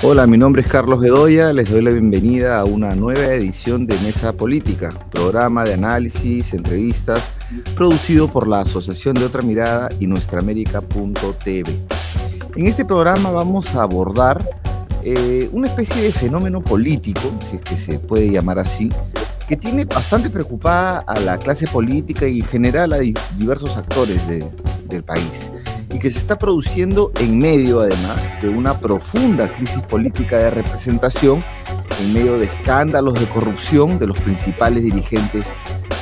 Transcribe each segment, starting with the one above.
Hola, mi nombre es Carlos Bedoya, les doy la bienvenida a una nueva edición de Mesa Política, programa de análisis, entrevistas, producido por la Asociación de Otra Mirada y nuestraamérica.tv. En este programa vamos a abordar eh, una especie de fenómeno político, si es que se puede llamar así, que tiene bastante preocupada a la clase política y en general a diversos actores del país y que se está produciendo en medio además de una profunda crisis política de representación, en medio de escándalos de corrupción de los principales dirigentes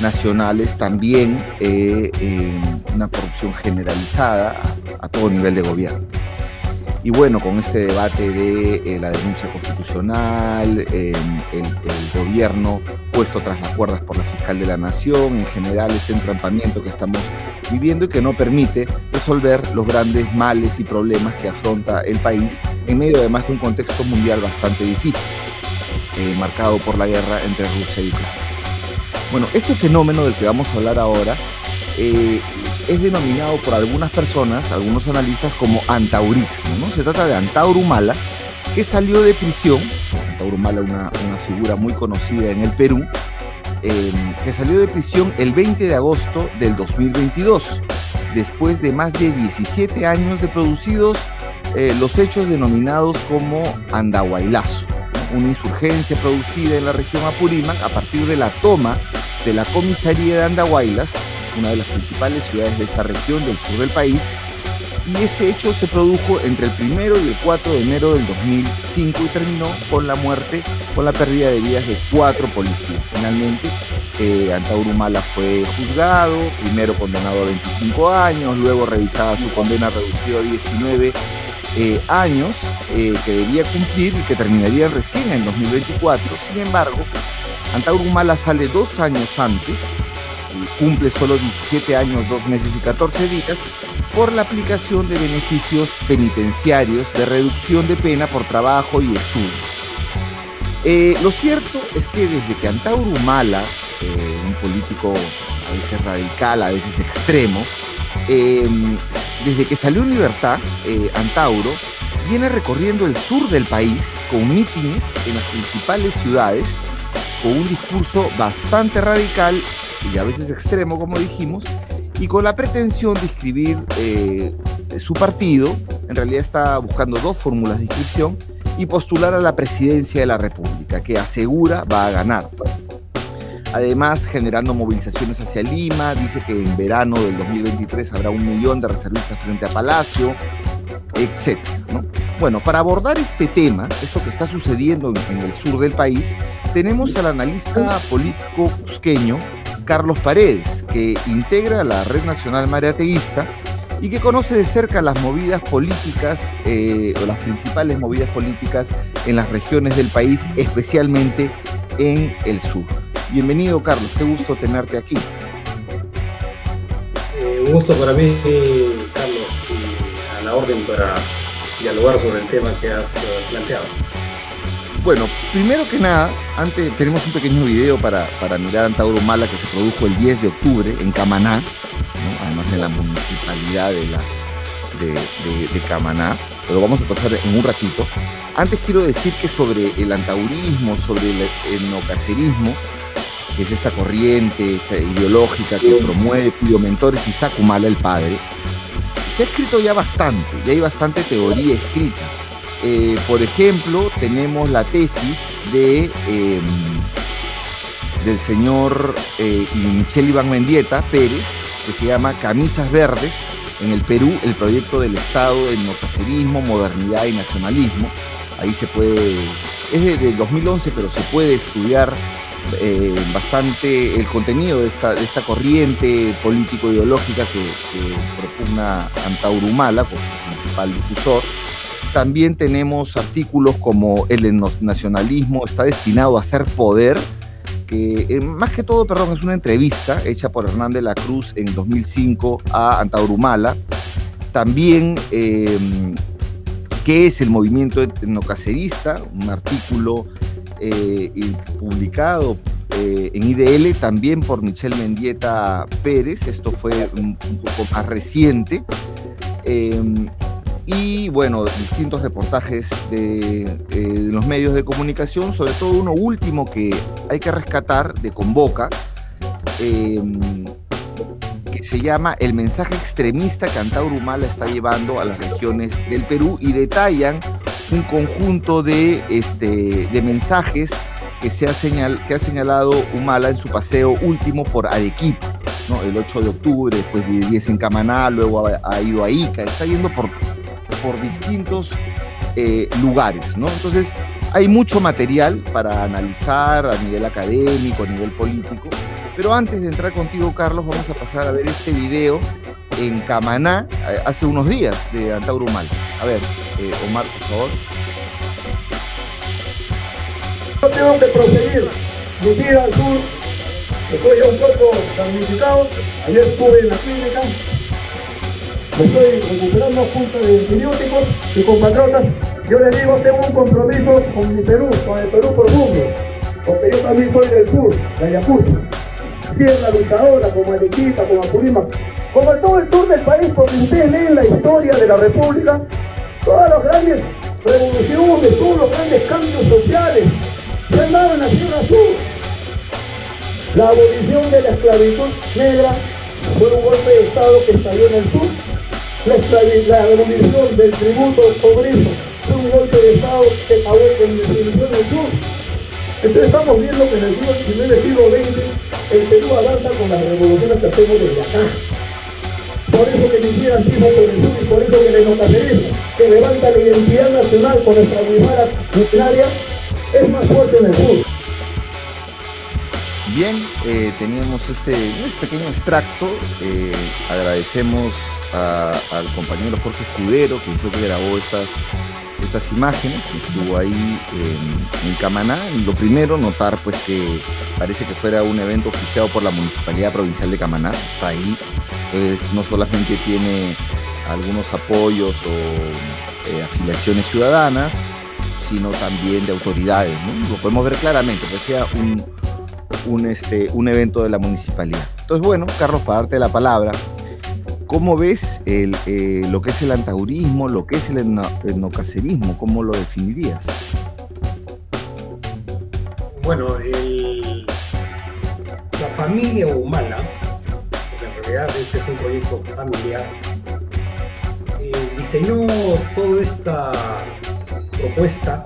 nacionales, también eh, una corrupción generalizada a todo nivel de gobierno. Y bueno, con este debate de eh, la denuncia constitucional, el, gobierno puesto tras las cuerdas por la fiscal de la nación, en general este entrampamiento que estamos viviendo y que no permite resolver los grandes males y problemas que afronta el país en medio además de un contexto mundial bastante difícil, eh, marcado por la guerra entre Rusia y Ucrania. Bueno, este fenómeno del que vamos a hablar ahora eh, es denominado por algunas personas, algunos analistas, como antaurismo. Se trata de Antauro Humala, que salió de prisión, Antauro Humala una, una figura muy conocida en el Perú, em, que salió de prisión el 20 de agosto del 2022, después de más de 17 años de producidos eh, los hechos denominados como Andahuaylazo, una insurgencia producida en la región Apurímac a partir de la toma de la comisaría de Andahuaylas una de las principales ciudades de esa región del sur del país. Y este hecho se produjo entre el primero y el 4 de enero del 2005 y terminó con la muerte, con la pérdida de vidas de cuatro policías. Finalmente, eh, Antaurumala fue juzgado, primero condenado a 25 años, luego revisada su condena reducida a 19 eh, años eh, que debía cumplir y que terminaría recién en 2024. Sin embargo, Antaurumala sale dos años antes cumple solo 17 años, 2 meses y 14 días por la aplicación de beneficios penitenciarios de reducción de pena por trabajo y estudios. Eh, lo cierto es que desde que Antauro Humala, eh, un político a veces radical, a veces extremo, em, desde que salió en libertad, eh, Antauro viene recorriendo el sur del país con mítines en las principales ciudades, con un discurso bastante radical y a veces extremo, como dijimos, y con la pretensión de inscribir eh, su partido, en realidad está buscando dos fórmulas de inscripción, y postular a la presidencia de la República, que asegura va a ganar. Además, generando movilizaciones hacia Lima, dice que en verano del 2023 habrá un millón de reservistas frente a Palacio, etc. Bueno, para abordar este tema, esto que está sucediendo en el sur del país, tenemos al analista político cusqueño Carlos Paredes, que integra la Red Nacional Mariateísta y que conoce de cerca las movidas políticas eh, o las principales movidas políticas en las regiones del país, especialmente en el sur. Bienvenido, Carlos, qué gusto tenerte aquí. Eh, un gusto para mí, Carlos, y a la orden para dialogar sobre el tema que has planteado. Bueno, primero que nada, antes tenemos un pequeño video para, para mirar Antauro Mala que se produjo el 10 de octubre en Camaná, además en la municipalidad de, la, de, Camaná, pero vamos a pasar en un ratito. Antes quiero decir que sobre el antaurismo, sobre el etnocacerismo, que es esta corriente esta ideológica que promueve, cuyo mentor es Isaac Humala, el padre, se ha escrito ya bastante, ya hay bastante teoría escrita eh, por ejemplo, tenemos la tesis de, em, del señor eh, Michelle Iván Mendieta Pérez, que se llama Camisas Verdes en el Perú, el proyecto del Estado en notacerismo, modernidad y nacionalismo. Ahí se puede, es de, 2011, pero se puede estudiar eh, bastante el contenido de esta, de esta corriente político-ideológica que, que propugna Antaurumala como principal difusor. También tenemos artículos como el nacionalismo está destinado a ser poder, que eh, más que todo, perdón, es una entrevista hecha por Hernán de la Cruz en 2005 a Antaurumala. También, em, ¿qué es el movimiento etnocacerista? Un artículo eh, publicado eh, en IDL, también por Michelle Mendieta Pérez, esto fue un, poco más reciente. Em, y bueno, distintos reportajes de, los medios de comunicación, sobre todo uno último que hay que rescatar de Convoca, em, que se llama El mensaje extremista que Antauro Humala está llevando a las regiones del Perú y detallan un conjunto de, este, de mensajes que, se ha señal, que ha señalado Humala en su paseo último por Arequipa, ¿no? el 8 de octubre, después de 10 en Camaná, luego ha, ido a Ica, está yendo por, por distintos eh, lugares. ¿no? Entonces, hay mucho material para analizar a nivel académico, a nivel político, pero antes de entrar contigo, Carlos, vamos a pasar a ver este video en Camaná eh, hace unos días de Antauro Humala. A ver, eh, Omar, por favor. Yo tengo que proseguir mi vida al sur. Estoy ya un poco damnificado. Ayer estuve en la clínica. Me estoy recuperando junto de antibióticos y compatriotas. Yo les digo, tengo un compromiso con mi Perú, con el Perú profundo. Porque yo también soy del sur, de Ayacucho. Tierra luchadora, como Arequipa, como Apurímac, como todo el sur del país, porque ustedes leen la historia de la República, todas las grandes revoluciones, todos los grandes cambios sociales se han dado en la Tierra Sur. La abolición de la esclavitud negra fue un golpe de Estado que estalló en el sur. La, abolición del tributo cobrizo fue un golpe de Estado que acabó con la del sur. Entonces estamos viendo que en el siglo XX, el Perú avanza con las revoluciones que hacemos desde acá. Por eso que quisieran tipo por el sur y por eso que el enocacerismo, que levanta la identidad nacional con nuestra guimara milenaria, es más fuerte en el sur. Bien, eh, teníamos este pequeño extracto. Eh, agradecemos al compañero Jorge Escudero, quien fue que grabó estas, estas imágenes, estuvo ahí en, Camaná. Lo primero, notar pues que parece que fuera un evento oficiado por la Municipalidad Provincial de Camaná, está ahí. Entonces no solamente tiene algunos apoyos o eh, afiliaciones ciudadanas, sino también de autoridades. Lo podemos ver claramente, sea un, un, este, un evento de la municipalidad. Entonces, bueno, Carlos, para darte la palabra, ¿cómo ves el, eh, lo que es el antaurismo, lo que es el etnocacerismo? ¿Cómo lo definirías? Bueno, la familia humana, porque en realidad este es un proyecto familiar, eh, diseñó toda esta propuesta,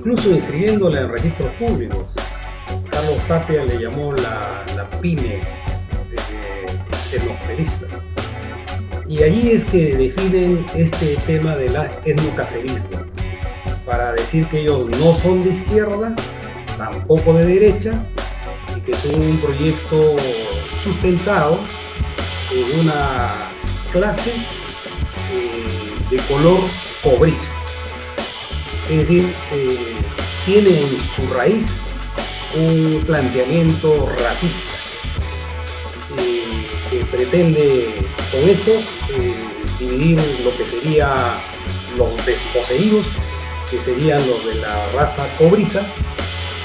incluso inscribiéndola en registros públicos. Carlos Tapia le llamó la, la pyme etnocacerista. Y allí es que definen este tema del etnocacerismo, para decir que ellos no son de izquierda, tampoco de derecha, y que son un proyecto sustentado en una clase eh, de color cobrizo. Es decir, eh, tiene en su raíz un planteamiento racista eh, que pretende con eso eh, dividir lo que sería los desposeídos, que serían los de la raza cobriza,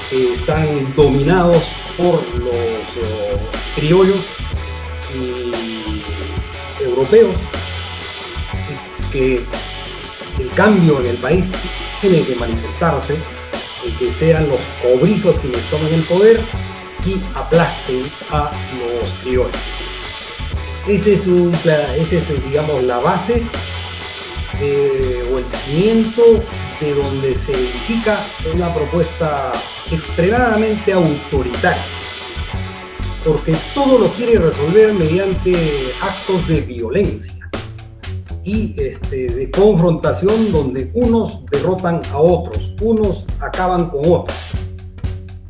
que están dominados por los criollos y europeos, que el cambio en el país tiene que manifestarse que sean los cobrizos quienes tomen el poder y aplasten a los criollos. Ese es, digamos, la base o el cimiento de donde se edifica una propuesta extremadamente autoritaria, porque todo lo quiere resolver mediante actos de violencia y este, de confrontación donde unos derrotan a otros, unos acaban con otros.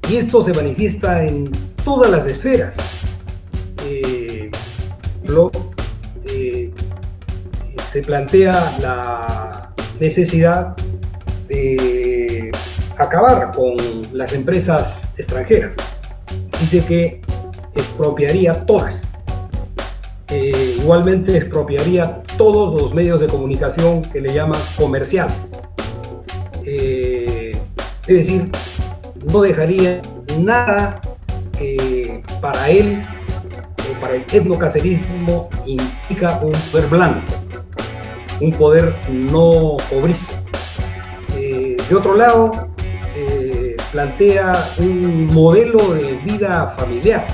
Y esto se manifiesta en todas las esferas. Eh, eh, se plantea la necesidad de acabar con las empresas extranjeras. Dice que expropiaría todas eh, igualmente expropiaría todos los medios de comunicación que le llaman comerciales. Eh, es decir, no dejaría nada que para él, para el etnocacerismo, implica un ser blanco. un poder no. Eh, de otro lado, eh, plantea un modelo de vida familiar,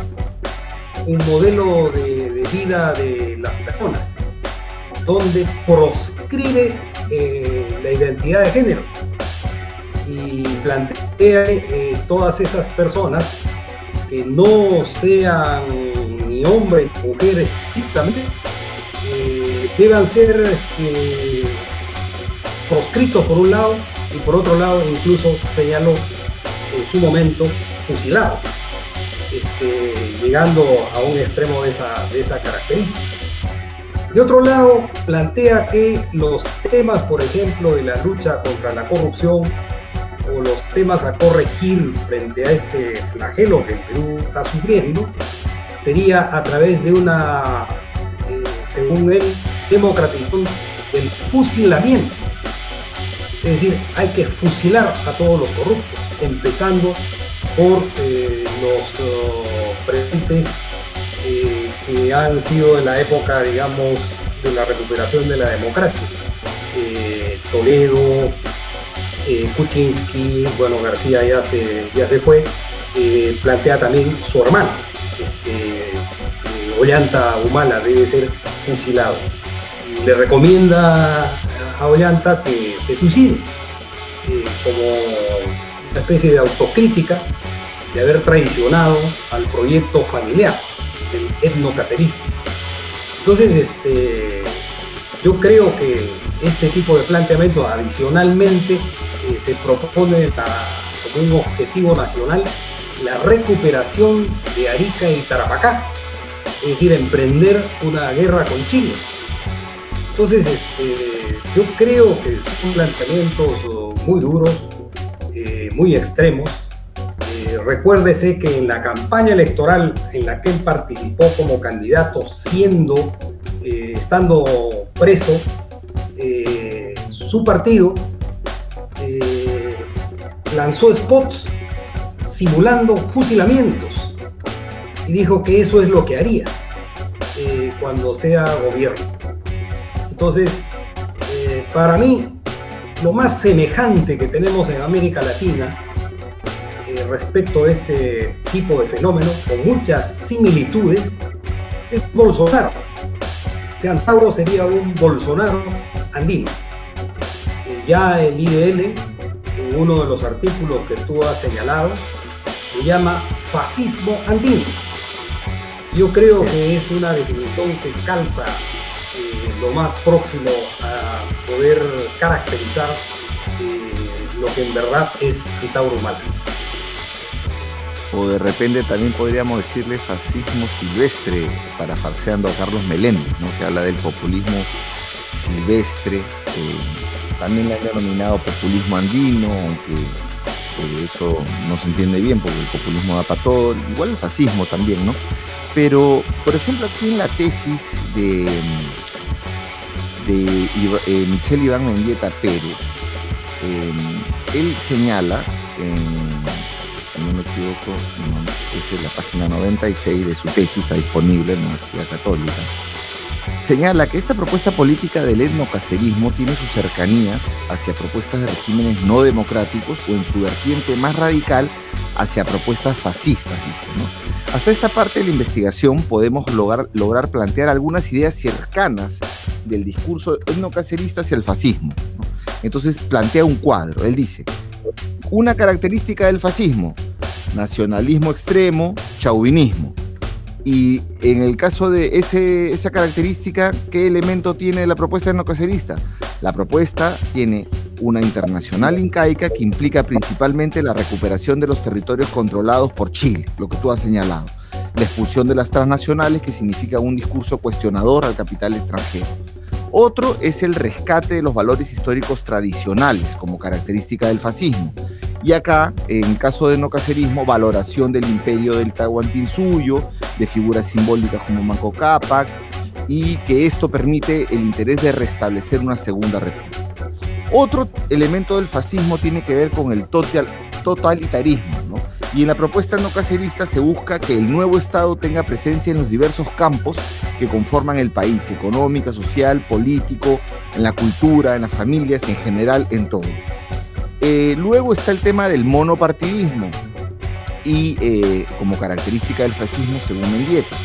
un modelo de, vida de las personas, donde proscribe eh, la identidad de género y plantea todas esas personas que no sean ni hombres ni mujeres estrictamente deban ser este, proscritos por un lado y por otro lado incluso señaló en su momento fusilado, este, llegando a un extremo de esa, de esa característica. De otro lado, plantea que los temas, por ejemplo, de la lucha contra la corrupción o los temas a corregir frente a este flagelo que el Perú está sufriendo, sería a través de una, eh, según él, democratización del fusilamiento. Es decir, hay que fusilar a todos los corruptos, empezando por eh, los presidentes eh, que han sido en la época, digamos, de la recuperación de la democracia. Eh, Kuczynski, bueno, García ya se, ya se fue, plantea también su hermano, este, Ollanta Humala debe ser fusilado. Le recomienda a Ollanta que se suicide, eh, como una especie de autocrítica de haber traicionado al proyecto familiar del etnocacerismo. Entonces, este, yo creo que este tipo de planteamiento adicionalmente eh, se propone como un objetivo nacional la recuperación de Arica y Tarapacá, es decir, emprender una guerra con Chile entonces, este, yo creo que son planteamientos muy duros, eh, muy extremos. Eh, recuérdese que en la campaña electoral en la que él participó como candidato, siendo, eh, estando preso, su partido lanzó spots simulando fusilamientos y dijo que eso es lo que haría cuando sea gobierno. Entonces, eh, para mí, lo más semejante que tenemos en América Latina eh, respecto de este tipo de fenómenos, con muchas similitudes, es Bolsonaro. O sea, Antauro sería un Bolsonaro andino. Eh, ya el IDN, en uno de los artículos que tú has señalado, se llama fascismo andino. Yo creo que es una definición que calza lo más próximo a poder caracterizar eh, lo que en verdad es el Tauro O de repente también podríamos decirle fascismo silvestre, para farseando a Carlos Meléndez, ¿no? que habla del populismo silvestre. Eh, también le han denominado populismo andino, aunque eh, eso no se entiende bien porque el populismo da para todo, igual el fascismo también, ¿no? Pero, por ejemplo, aquí en la tesis de de eh, Iván Mendieta Pérez, eh, él señala, si no me equivoco, es la página 96 de su tesis, está disponible en la Universidad Católica, señala que esta propuesta política del etnocacerismo tiene sus cercanías hacia propuestas de regímenes no democráticos o en su vertiente más radical hacia propuestas fascistas, dice, ¿no? Hasta esta parte de la investigación podemos lograr, lograr plantear algunas ideas cercanas del discurso etnocacerista hacia el fascismo. Entonces plantea un cuadro. Él dice, una característica del fascismo, nacionalismo extremo, chauvinismo. Y en el caso de esa característica, ¿qué elemento tiene la propuesta etnocacerista? La propuesta tiene una internacional incaica que implica principalmente la recuperación de los territorios controlados por Chile, lo que tú has señalado. La expulsión de las transnacionales, que significa un discurso cuestionador al capital extranjero otro es el rescate de los valores históricos tradicionales como característica del fascismo. Y acá, en caso de no cacerismo, valoración del imperio del Tahuantinsuyo, de figuras simbólicas como Manco Cápac, y que esto permite el interés de restablecer una segunda república. Otro elemento del fascismo tiene que ver con el totalitarismo, ¿no? y en la propuesta no cacerista se busca que el nuevo Estado tenga presencia en los diversos campos que conforman el país, económica, social, político, en la cultura, en las familias, en general, en todo. Eh, luego está el tema del monopartidismo y eh, como característica del fascismo según Mendieta.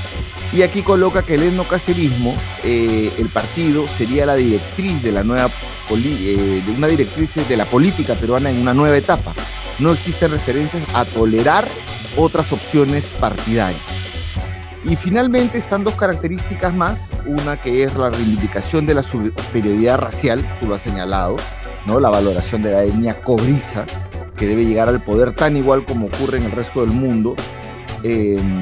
Y aquí coloca que el etnocacerismo, eh, el partido, sería la directriz de la nueva de una directriz de la política peruana en una nueva etapa. No existen referencias a tolerar otras opciones partidarias. Y finalmente están dos características más, una que es la reivindicación de la superioridad racial, tú lo has señalado, ¿no? la valoración de la etnia cobriza, que debe llegar al poder tan igual como ocurre en el resto del mundo, em,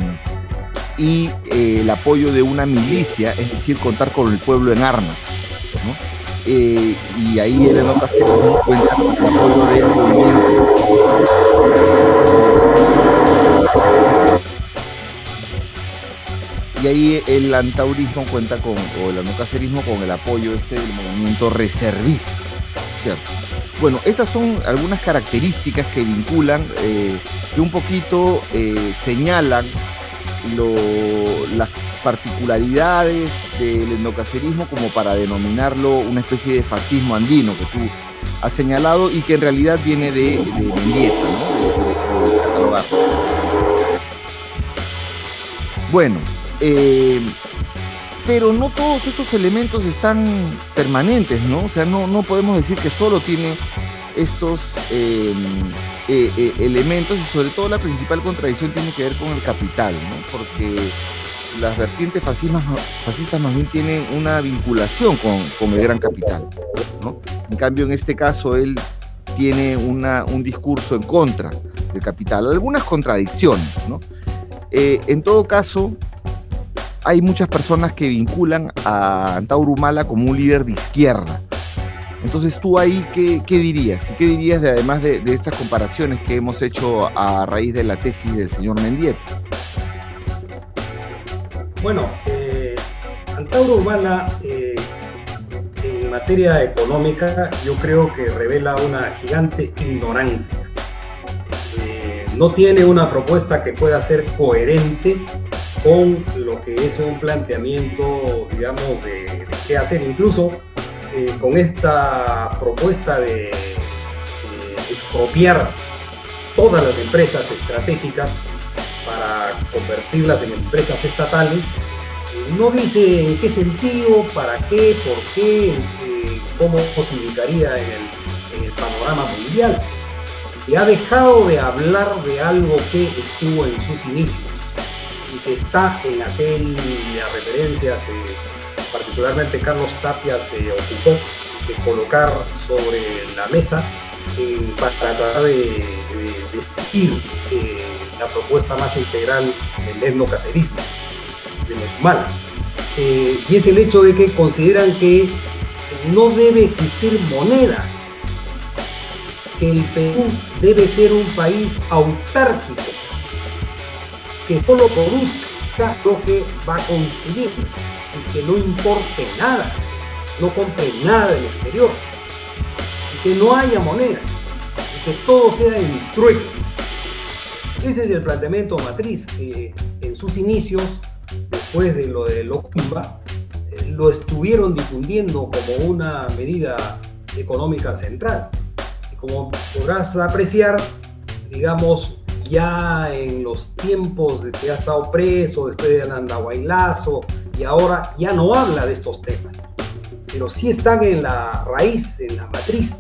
y eh, el apoyo de una milicia, es decir, contar con el pueblo en armas. Eh, y ahí el no cuenta con el apoyo del movimiento. Y ahí el antaurismo cuenta con, o el anocacerismo con el apoyo este del movimiento reservista, ¿cierto? Bueno, estas son algunas características que vinculan, eh, que un poquito eh, señalan las particularidades del endocacerismo como para denominarlo una especie de fascismo andino que tú has señalado y que en realidad viene de, de Mendieta, ¿no? de, catalogar. Bueno, eh, pero no todos estos elementos están permanentes, ¿no? O sea, no, no podemos decir que solo tiene estos em, eh, eh, elementos y sobre todo la principal contradicción tiene que ver con el capital, ¿no? Porque las vertientes fascistas, fascistas más bien tienen una vinculación con, el gran capital, ¿no? En cambio, en este caso, él tiene una, un discurso en contra del capital, algunas contradicciones, ¿no? en todo caso, hay muchas personas que vinculan a Antauro Humala como un líder de izquierda. Entonces tú ahí, ¿qué, dirías? ¿Y qué dirías de, además de, estas comparaciones que hemos hecho a raíz de la tesis del señor Mendieta? Bueno, eh, Antauro Humala eh, en materia económica yo creo que revela una gigante ignorancia. Eh, no tiene una propuesta que pueda ser coherente con lo que es un planteamiento, digamos, de, qué hacer. Incluso eh, con esta propuesta de expropiar todas las empresas estratégicas para convertirlas en empresas estatales, eh, no dice en qué sentido, para qué, por qué, eh, cómo se ubicaría en el, en el panorama mundial. Y ha dejado de hablar de algo que estuvo en sus inicios que está en aquella referencia que particularmente Carlos Tapia se ocupó de colocar sobre la mesa eh, para tratar de, discutir eh, la propuesta más integral del etnocacerismo, de los humanos. Eh, y es el hecho de que consideran que no debe existir moneda, que el Perú debe ser un país autárquico que solo produzca lo que va a consumir y que no importe nada, no compre nada del exterior, y que no haya moneda, y que todo sea en trueque. Ese es el planteamiento matriz que en sus inicios, después de lo de Locumba, eh, lo estuvieron difundiendo como una medida económica central. Y como podrás apreciar, digamos, ya en los tiempos de que ha estado preso, después de Anandahuaylazo, y ahora ya no habla de estos temas, pero sí están en la raíz, en la matriz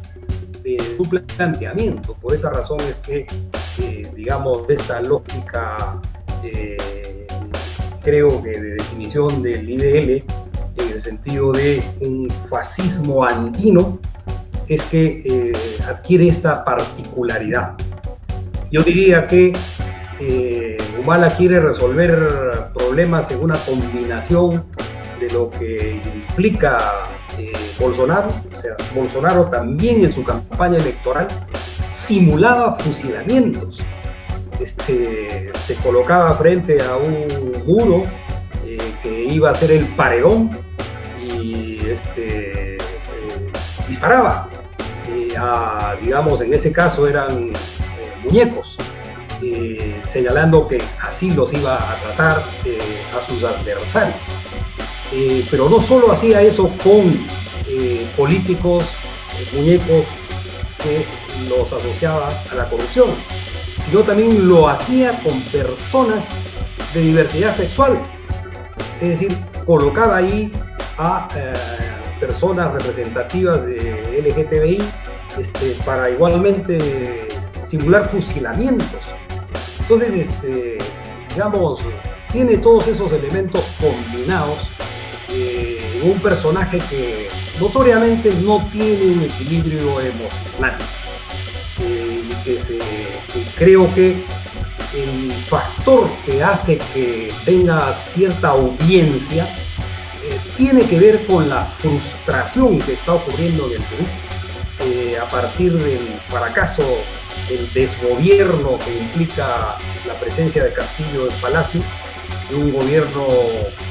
de su planteamiento. Por esa razón es que, eh, digamos, esta lógica, eh, creo que de definición del IDL, en el sentido de un fascismo andino, es que eh, adquiere esta particularidad. Yo diría que eh, Humala quiere resolver problemas en una combinación de lo que implica eh, Bolsonaro. O sea, Bolsonaro también en su campaña electoral simulaba fusilamientos. Este, se colocaba frente a un muro eh, que iba a ser el paredón y este, disparaba. digamos, en ese caso eran muñecos, eh, señalando que así los iba a tratar eh, a sus adversarios. Eh, pero no solo hacía eso con políticos, muñecos que los asociaba a la corrupción, sino también lo hacía con personas de diversidad sexual. Es decir, colocaba ahí a personas representativas de LGTBI este, para igualmente simular fusilamientos. Entonces, este, digamos, tiene todos esos elementos combinados eh, un personaje que notoriamente no tiene un equilibrio emocional. Eh, creo que el factor que hace que tenga cierta audiencia eh, tiene que ver con la frustración que está ocurriendo en el Perú a partir del fracaso del desgobierno que implica la presencia de Castillo en Palacio, de un gobierno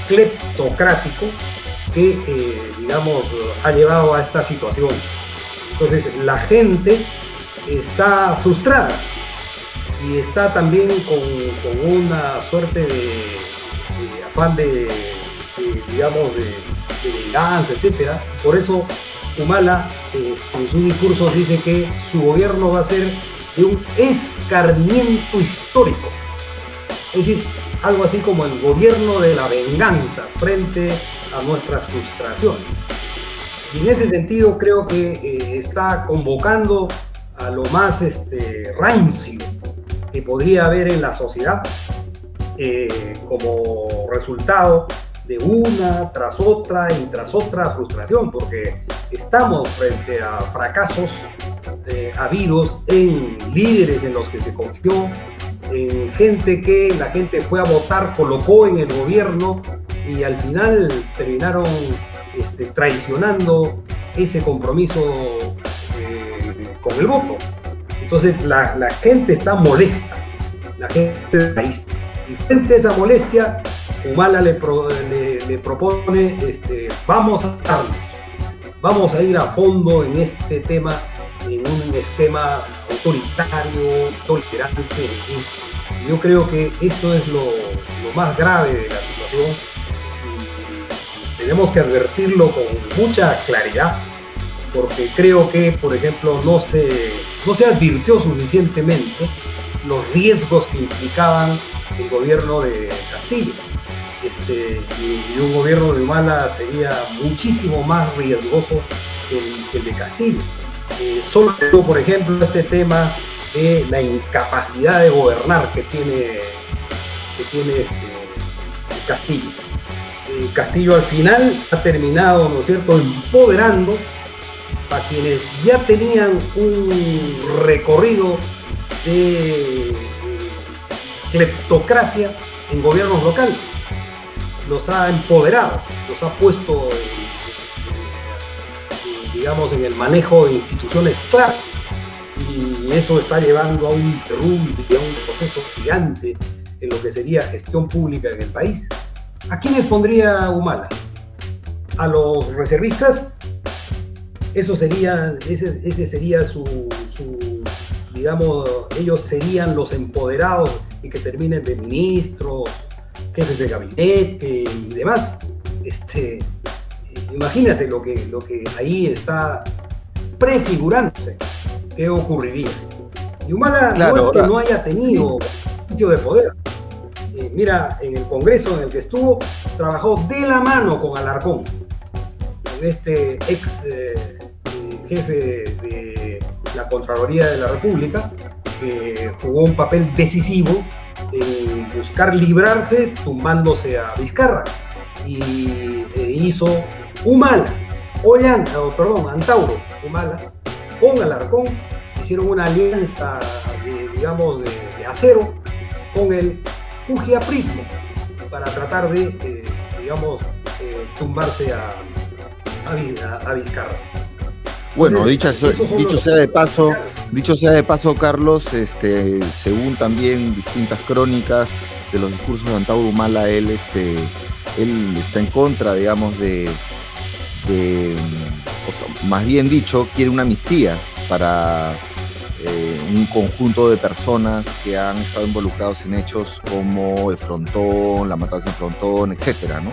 cleptocrático que, eh, digamos, ha llevado a esta situación. Entonces, la gente está frustrada y está también con, una suerte de, afán de, digamos, de, venganza, etc. Por eso Humala eh, en su discurso dice que su gobierno va a ser de un escarmiento histórico. Es decir, algo así como el gobierno de la venganza frente a nuestras frustraciones. Y en ese sentido creo que eh, está convocando a lo más este, rancio que podría haber en la sociedad eh, como resultado de una tras otra y tras otra frustración, porque estamos frente a fracasos eh, habidos en líderes en los que se confió, en gente que la gente fue a votar, colocó en el gobierno y al final terminaron este, traicionando ese compromiso eh, con el voto. Entonces la, gente está molesta, la gente del país. Y frente a esa molestia, Humala le, le, propone, este, vamos a vamos a ir a fondo en este tema en un esquema autoritario, tolerante. Yo creo que esto es lo, más grave de la situación y tenemos que advertirlo con mucha claridad porque creo que, por ejemplo, no se, no se advirtió suficientemente los riesgos que implicaban el gobierno de Castillo. Este, y, un gobierno de Humala sería muchísimo más riesgoso que el de Castillo. Eh, solo por ejemplo, este tema de la incapacidad de gobernar que tiene, que tiene este, Castillo. Eh, Castillo al final ha terminado, ¿no es cierto?, empoderando a quienes ya tenían un recorrido de cleptocracia en gobiernos locales. Los ha empoderado, los ha puesto digamos, en el manejo de instituciones claras. Y eso está llevando a un derrumbe, a un proceso gigante en lo que sería gestión pública en el país. ¿A quiénes pondría Humala? ¿A los reservistas? Eso sería, ese, ese sería su, digamos, ellos serían los empoderados y que terminen de ministros, jefes de gabinete y demás. Este, Imagínate lo que, lo que ahí está prefigurándose qué ocurriría. Y Humala no es que no haya tenido sitio de poder. Eh, mira, en el Congreso en el que estuvo, trabajó de la mano con Alarcón, con este ex eh, jefe de, la Contraloría de la República, que jugó un papel decisivo en buscar librarse tumbándose a Vizcarra y e hizo Humala, Ollanta, perdón, Antauro, Humala, con Alarcón, hicieron una alianza, de, digamos, de, acero con el Fujiaprismo para tratar de, eh, digamos, eh, tumbarse a, a, Vizcarra. Bueno, dicho, dicho sea de paso, dicho sea de paso, Carlos, este, según también distintas crónicas de los discursos de Antauro Humala, él, este, él está en contra, digamos, de, más bien dicho, quiere una amnistía para eh, un conjunto de personas que han estado involucrados en hechos como el frontón, la matanza en frontón, etcétera, ¿no?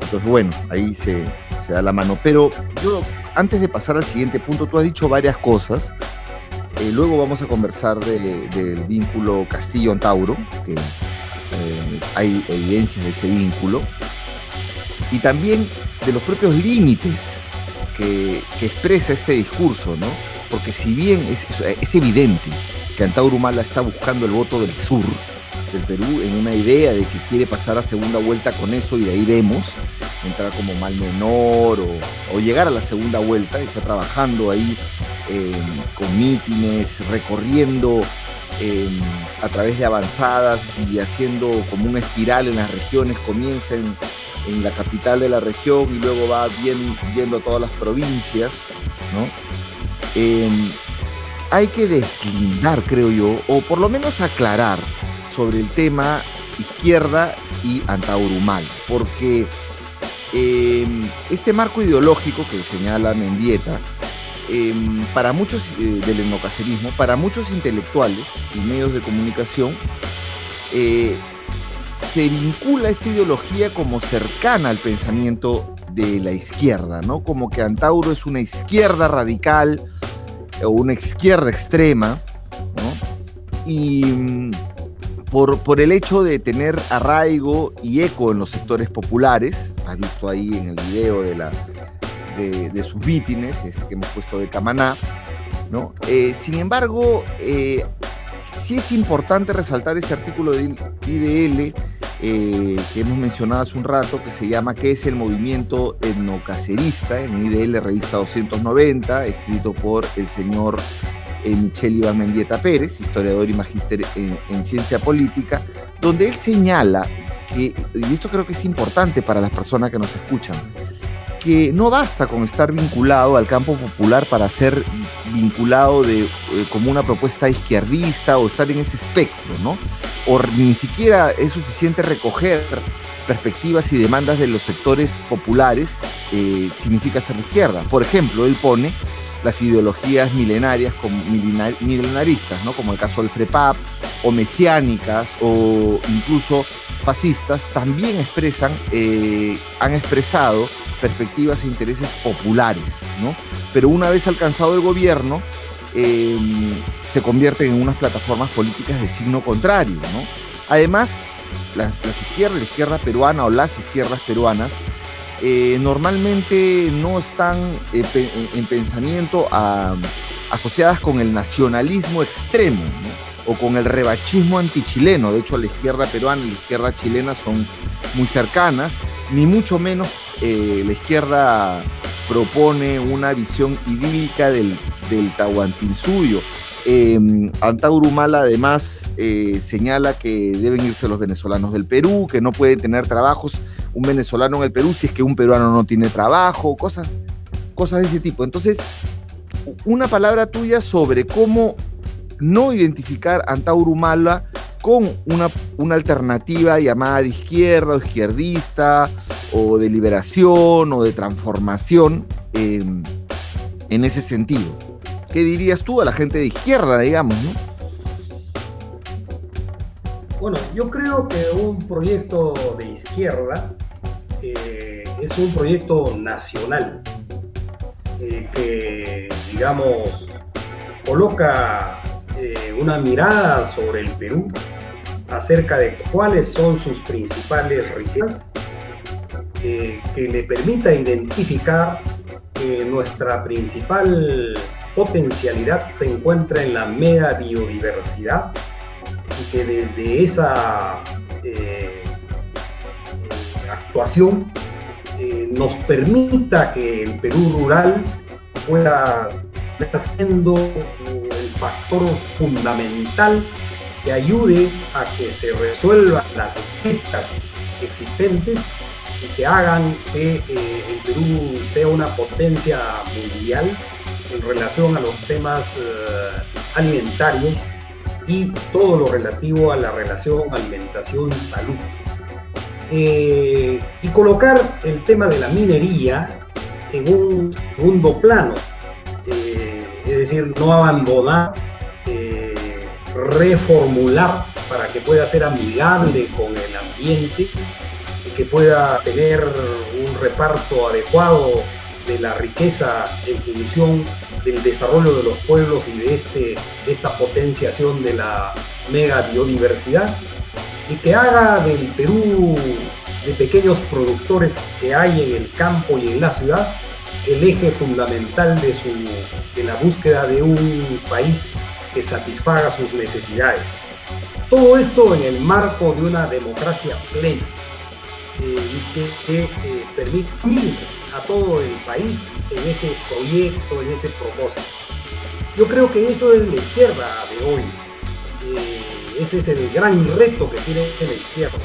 Entonces, bueno, ahí se, da la mano. Pero yo antes de pasar al siguiente punto, tú has dicho varias cosas. Eh, luego vamos a conversar del vínculo Castillo-Antauro, que eh, hay evidencias de ese vínculo. Y también de los propios límites que, expresa este discurso, ¿no? Porque si bien es, evidente que Antauro Humala está buscando el voto del sur, del Perú en una idea de que quiere pasar a segunda vuelta con eso y de ahí vemos entrar como mal menor o, llegar a la segunda vuelta, está trabajando ahí em, con mítines, recorriendo em, a través de avanzadas y haciendo como una espiral en las regiones, comienza en, la capital de la región y luego va bien, viendo todas las provincias, em, hay que deslindar, creo yo, o por lo menos aclarar sobre el tema izquierda y antaurumal, porque em, este marco ideológico que señala Mendieta, em, para muchos eh, del etnocacerismo, para muchos intelectuales y medios de comunicación, eh, se vincula esta ideología como cercana al pensamiento de la izquierda, ¿no? Como que Antauro es una izquierda radical o una izquierda extrema, ¿no? Y por, el hecho de tener arraigo y eco en los sectores populares, has visto ahí en el video de, la, sus vítines, este que hemos puesto de Camaná, ¿no? Eh, sin embargo, eh, sí es importante resaltar ese artículo de IDL eh, que hemos mencionado hace un rato, que se llama ¿Qué es el movimiento etnocacerista? en IDL Revista 290, escrito por el señor Michel Iván Mendieta Pérez, historiador y magíster en, ciencia política, donde él señala que, y esto creo que es importante para las personas que nos escuchan, que no basta con estar vinculado al campo popular para ser vinculado de, eh, como una propuesta izquierdista o estar en ese espectro, ¿no? O ni siquiera es suficiente recoger perspectivas y demandas de los sectores populares, eh, significa ser izquierda. Por ejemplo, él pone las ideologías milenarias, como milenaristas, ¿no? como el caso del FREPAP, o mesiánicas, o incluso fascistas, también expresan, eh, han expresado perspectivas e intereses populares, ¿no? pero una vez alcanzado el gobierno, em, se convierten en unas plataformas políticas de signo contrario. ¿no? Además, las, izquierdas, la izquierda peruana o las izquierdas peruanas, eh, normalmente no están eh, en pensamiento asociadas con el nacionalismo extremo o con el rebachismo antichileno. De hecho, la izquierda peruana y la izquierda chilena son muy cercanas, ni mucho menos eh, la izquierda propone una visión idílica del, del Tahuantinsuyo. Eh, Antaurumala además señala que deben irse los venezolanos del Perú, que no pueden tener trabajos un venezolano en el Perú si es que un peruano no tiene trabajo, cosas, cosas de ese tipo. Entonces, una palabra tuya sobre cómo no identificar Antaurumala con una, una alternativa llamada de izquierda o izquierdista o de liberación o de transformación en ese sentido. ¿Qué dirías tú a la gente de izquierda, digamos, no? Bueno, yo creo que un proyecto de izquierda eh, es un proyecto nacional eh, que, digamos, coloca eh, una mirada sobre el Perú acerca de cuáles son sus principales riquezas, que le permita identificar que nuestra principal potencialidad se encuentra en la mega biodiversidad y que desde esa eh, actuación eh, nos permita que el Perú rural pueda estar siendo el factor fundamental que ayude a que se resuelvan las metas existentes y que hagan que eh, el Perú sea una potencia mundial en relación a los temas alimentarios y todo lo relativo a la relación alimentación-salud. Eh, y colocar el tema de la minería en un segundo plano, eh, es decir, no abandonar, eh, reformular para que pueda ser amigable con el ambiente, y que pueda tener un reparto adecuado de la riqueza en función del desarrollo de los pueblos y de, este, esta potenciación de la mega biodiversidad y que haga del Perú de pequeños productores que hay en el campo y en la ciudad el eje fundamental de, su, de la búsqueda de un país que satisfaga sus necesidades. Todo esto en el marco de una democracia plena eh, que, que eh, permite a todo el país en ese proyecto, en ese propósito. Yo creo que eso es la izquierda de hoy. Eh, ese es el gran reto que tiene la izquierda.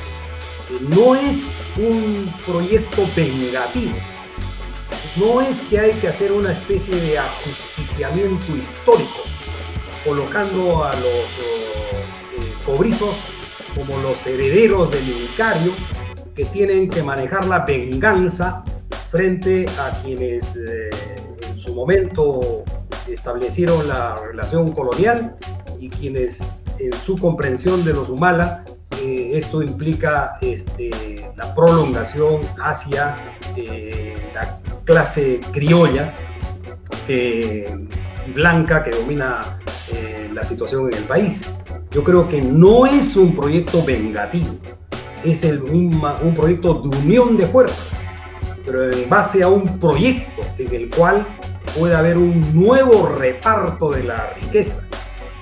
no es un proyecto vengativo. No es que hay que hacer una especie de ajusticiamiento histórico, colocando a los eh, cobrizos como los herederos del Incario que tienen que manejar la venganza frente a quienes eh, en su momento establecieron la relación colonial y quienes en su comprensión de los Humala eh, esto implica este, la prolongación hacia eh, la clase criolla y blanca que domina la situación en el país. Yo creo que no es un proyecto vengativo, es un, un proyecto de unión de fuerzas pero en base a un proyecto en el cual puede haber un nuevo reparto de la riqueza.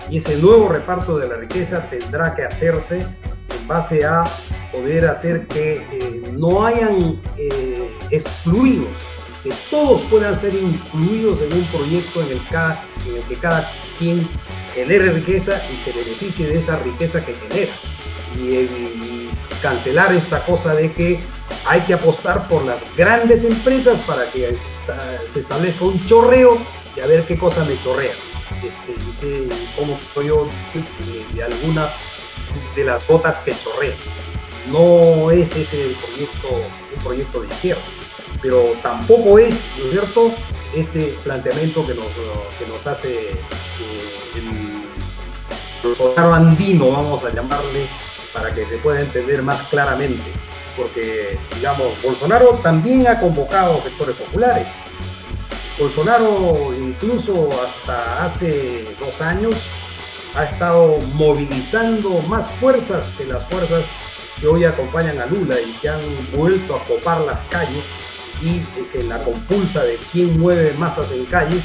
Y ese nuevo reparto de la riqueza tendrá que hacerse en base a poder hacer que eh, no hayan eh, excluidos, que todos puedan ser incluidos en un proyecto en el, que cada quien genere riqueza y se beneficie de esa riqueza que genera. Y, cancelar esta cosa de que hay que apostar por las grandes empresas para que se establezca un chorreo y a ver qué cosa me chorrea. Este, cómo soy yo de, alguna de las gotas que chorrea. No es ese proyecto, un proyecto de izquierda, pero tampoco es, ¿no es cierto?, este planteamiento que nos, que nos hace eh, el Bolsonaro andino, vamos a llamarle, para que se pueda entender más claramente. Porque, digamos, Bolsonaro también ha convocado sectores populares. Bolsonaro incluso hasta hace dos años ha estado movilizando más fuerzas que las fuerzas que hoy acompañan a Lula y que han vuelto a copar las calles y en la compulsa de quién mueve masas en calles,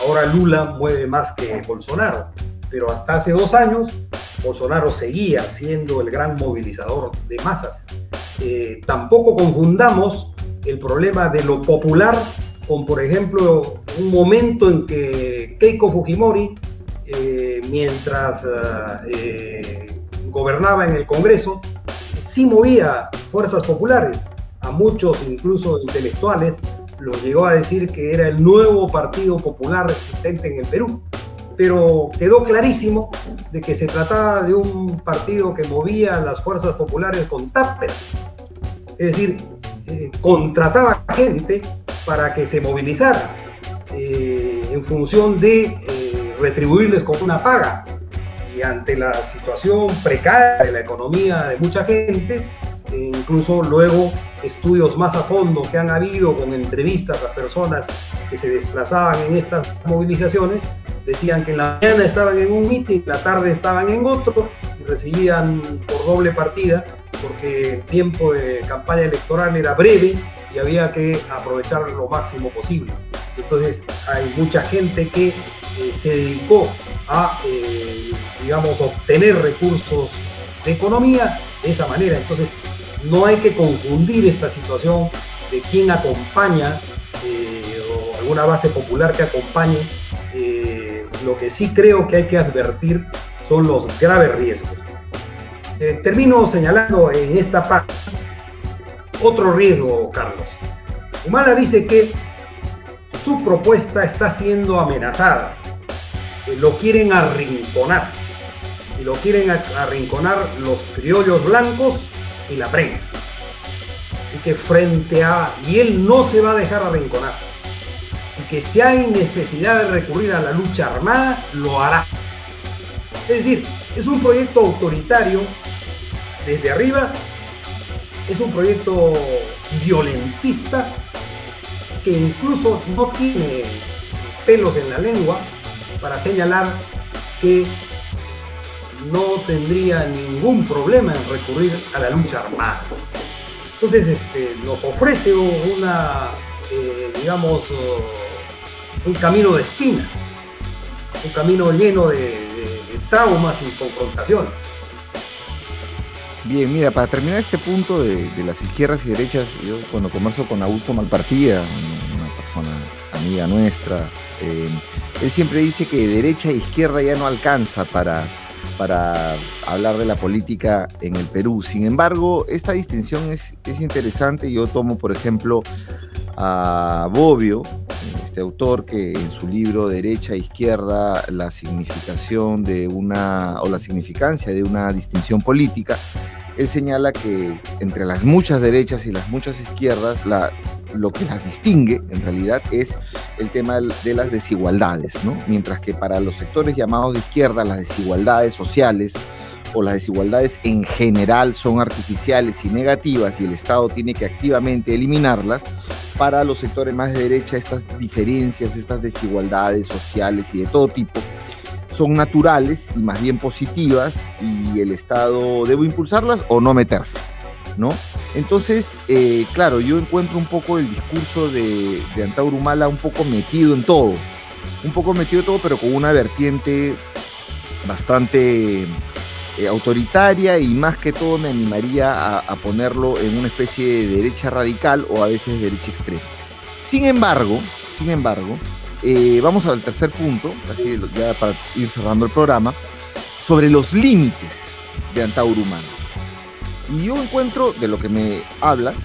ahora Lula mueve más que Bolsonaro. Pero hasta hace dos años Bolsonaro seguía siendo el gran movilizador de masas. Eh, tampoco confundamos el problema de lo popular con, por ejemplo, un momento en que Keiko Fujimori, eh, mientras eh, gobernaba en el Congreso, sí movía fuerzas populares. A muchos, incluso intelectuales, los llegó a decir que era el nuevo Partido Popular existente en el Perú pero quedó clarísimo de que se trataba de un partido que movía las fuerzas populares con tappers, es decir, eh, contrataba gente para que se movilizara eh, en función de eh, retribuirles con una paga. Y ante la situación precaria de la economía de mucha gente, incluso luego estudios más a fondo que han habido con entrevistas a personas que se desplazaban en estas movilizaciones, decían que en la mañana estaban en un en la tarde estaban en otro y recibían por doble partida porque el tiempo de campaña electoral era breve y había que aprovechar lo máximo posible. Entonces hay mucha gente que eh, se dedicó a, eh, digamos, obtener recursos de economía de esa manera. Entonces no hay que confundir esta situación de quién acompaña eh, o alguna base popular que acompañe lo que sí creo que hay que advertir son los graves riesgos. Eh, termino señalando en esta parte otro riesgo, Carlos. Humala dice que su propuesta está siendo amenazada. lo quieren arrinconar. Y lo quieren arrinconar los criollos blancos y la prensa. Y que frente a... Y él no se va a dejar arrinconar que si hay necesidad de recurrir a la lucha armada, lo hará. Es decir, es un proyecto autoritario desde arriba, es un proyecto violentista que incluso no tiene pelos en la lengua para señalar que no tendría ningún problema en recurrir a la lucha armada. Entonces este, nos ofrece una, eh, digamos, un camino de espinas, un camino lleno de, traumas y confrontaciones. Bien, mira, para terminar este punto de, las izquierdas y derechas, yo cuando converso con Augusto Malpartida, una persona amiga nuestra, eh, él siempre dice que derecha e izquierda ya no alcanza para, para hablar de la política en el Perú. Sin embargo, esta distinción es, es interesante. Yo tomo, por ejemplo, a Bobbio, este autor que en su libro Derecha e Izquierda, la significación de una, o la significancia de una distinción política, él señala que entre las muchas derechas y las muchas izquierdas, la, lo que las distingue en realidad es el tema de las desigualdades, ¿no? Mientras que para los sectores llamados de izquierda, las desigualdades sociales, o las desigualdades en general son artificiales y negativas y el Estado tiene que activamente eliminarlas, para los sectores más de derecha estas diferencias, estas desigualdades sociales y de todo tipo son naturales y más bien positivas y el Estado debe impulsarlas o no meterse. Entonces, eh, claro, yo encuentro un poco el discurso de, Humala un poco metido en todo, un poco metido en todo, pero con una vertiente bastante eh, autoritaria y más que todo me animaría a, ponerlo en una especie de derecha radical o a veces derecha extrema. Sin embargo, sin embargo, eh, vamos al tercer punto, así ya para ir cerrando el programa, sobre los límites de Antauro Humano. Y yo encuentro, de lo que me hablas,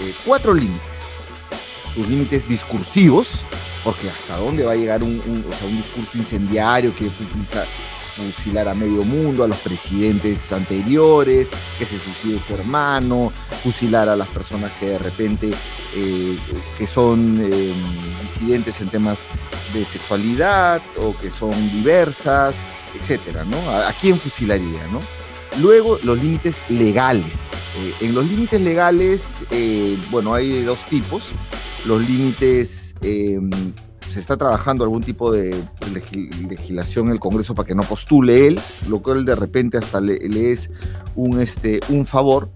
eh, cuatro límites. Sus límites discursivos, porque hasta dónde va a llegar un, un, un discurso incendiario que utiliza fusilar a medio mundo, a los presidentes anteriores, que se suicide su hermano, fusilar a las personas que de repente eh, que son eh, disidentes en temas de sexualidad o que son diversas, etcétera, ¿no? ¿A, quién fusilaría, no? Luego, los límites legales. Eh, en los límites legales, bueno, hay dos tipos. Los límites se está trabajando algún tipo de legislación en el Congreso para que no postule él, lo cual de repente hasta le, es un, este, un favor.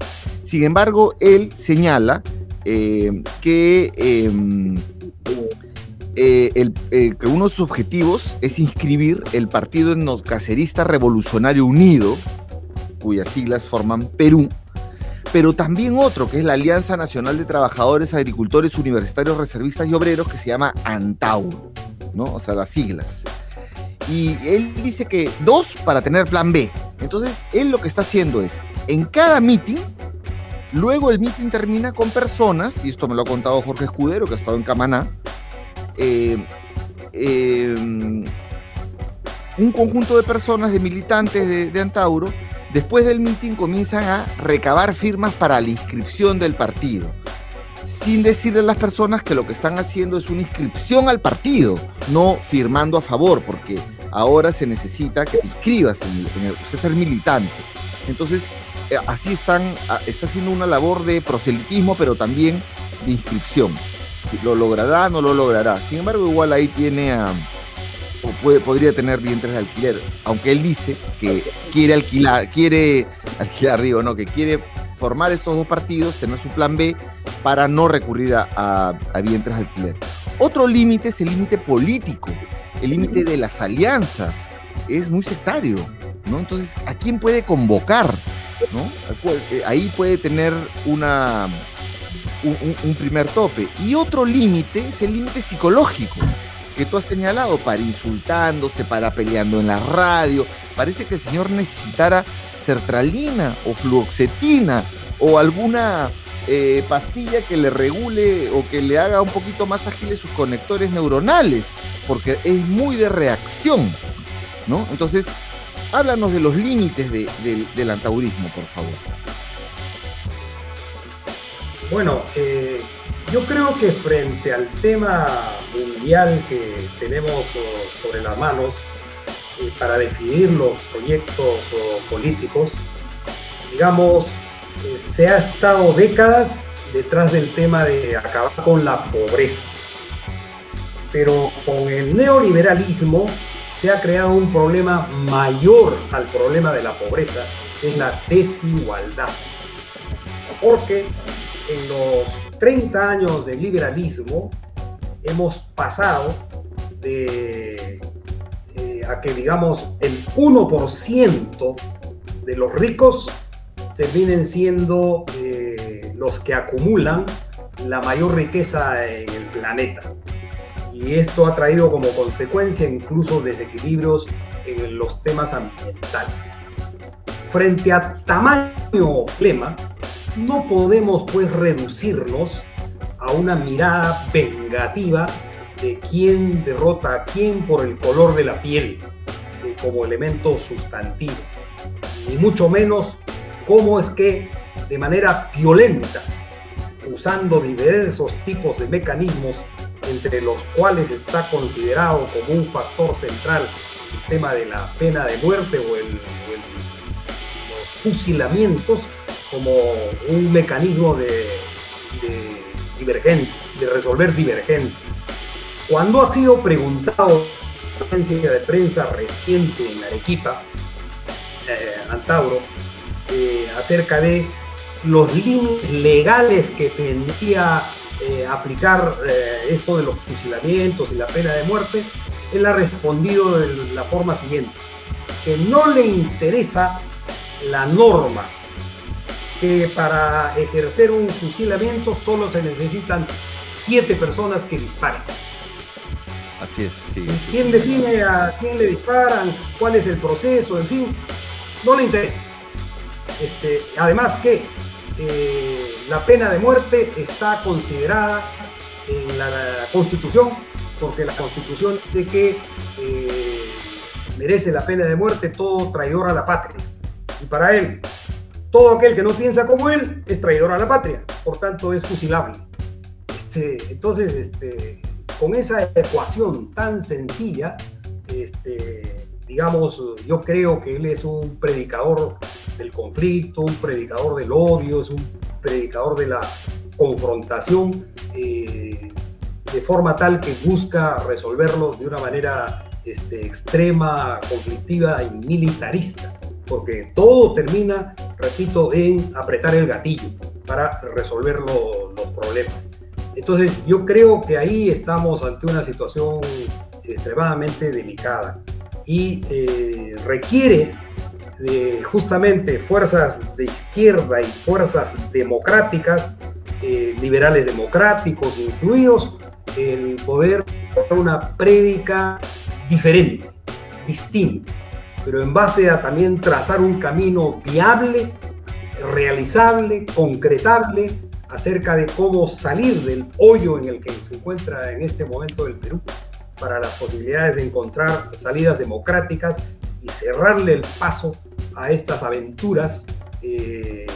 Sin embargo, él señala eh, que, em, eh, eh, que uno de sus objetivos es inscribir el Partido Etnocacerista Revolucionario Unido, cuyas siglas forman Perú, pero también otro, que es la Alianza Nacional de Trabajadores, Agricultores, Universitarios, Reservistas y Obreros, que se llama ANTAU, ¿no? O sea, las siglas. Y él dice que dos para tener plan B. Entonces, él lo que está haciendo es, en cada meeting, luego el meeting termina con personas, y esto me lo ha contado Jorge Escudero, que ha estado en Camaná, eh, eh, un conjunto de personas, de militantes de, de Antauro, Después del meeting comienzan a recabar firmas para la inscripción del partido, sin decirle a las personas que lo que están haciendo es una inscripción al partido, no firmando a favor, porque ahora se necesita que te inscribas en, el, ser militante. Entonces, eh, así están, está haciendo una labor de proselitismo, pero también de inscripción. Si lo logrará, no lo logrará. Sin embargo, igual ahí tiene a o podría tener vientres de alquiler, aunque él dice que quiere alquilar, quiere alquilar, digo, no, que quiere formar estos dos partidos, tener su plan B para no recurrir a, vientres de alquiler. Otro límite es el límite político, el límite de las alianzas, es muy sectario, ¿no? Entonces, ¿a quién puede convocar? ¿no? Eh, ahí puede tener una, un primer tope. Y otro límite es el límite psicológico que tú has señalado, para insultándose, para peleando en la radio. Parece que el señor necesitara sertralina o fluoxetina o alguna eh, pastilla que le regule o que le haga un poquito más ágiles sus conectores neuronales, porque es muy de reacción, ¿no? Entonces, háblanos de los límites del antaurismo, por favor. Bueno, eh, yo creo que frente al tema mundial que tenemos sobre las manos eh, para definir los proyectos políticos, digamos, eh, se ha estado décadas detrás del tema de acabar con la pobreza. Pero con el neoliberalismo se ha creado un problema mayor al problema de la pobreza, que es la desigualdad. Porque en los 30 años de liberalismo hemos pasado de eh, a que digamos el 1% de los ricos terminen siendo eh, los que acumulan la mayor riqueza en el planeta. Y esto ha traído como consecuencia incluso desequilibrios en los temas ambientales. Frente a tamaño problema, no podemos pues reducirnos a una mirada vengativa de quién derrota a quién por el color de la piel eh, como elemento sustantivo, ni mucho menos cómo es que de manera violenta, usando diversos tipos de mecanismos, entre los cuales está considerado como un factor central el tema de la pena de muerte o, el, los fusilamientos como un mecanismo de, divergencia, de resolver divergencias. Cuando ha sido preguntado en una conferencia de prensa reciente en Arequipa, eh, Antauro, eh, acerca de los límites legales que tendría eh, aplicar eh, esto de los fusilamientos y la pena de muerte, él ha respondido de la forma siguiente, que no le interesa la norma, que para ejercer un fusilamiento solo se necesitan siete personas que disparen. Así es, sí. ¿Quién define a quién le disparan? ¿Cuál es el proceso? En fin, no le interesa. Este, además que eh, la pena de muerte está considerada en la, Constitución, porque la Constitución dice que eh, merece la pena de muerte todo traidor a la patria. Y para él, todo aquel que no piensa como él es traidor a la patria, por tanto es fusilable. Este, entonces, este, con esa ecuación tan sencilla, este, digamos, yo creo que él es un predicador del conflicto, un predicador del odio, es un predicador de la confrontación, eh, de forma tal que busca resolverlo de una manera extrema, conflictiva y militarista, porque todo termina, repito, en apretar el gatillo para resolver los problemas. Entonces yo creo que ahí estamos ante una situación extremadamente delicada y eh, requiere justamente fuerzas de izquierda y fuerzas democráticas, eh, liberales democráticos incluidos, el poder una prédica diferente, distinta, pero en base a también trazar un camino viable, realizable, concretable, acerca de cómo salir del hoyo en el que se encuentra en este momento el Perú para las posibilidades de encontrar salidas democráticas y cerrarle el paso a estas aventuras, eh,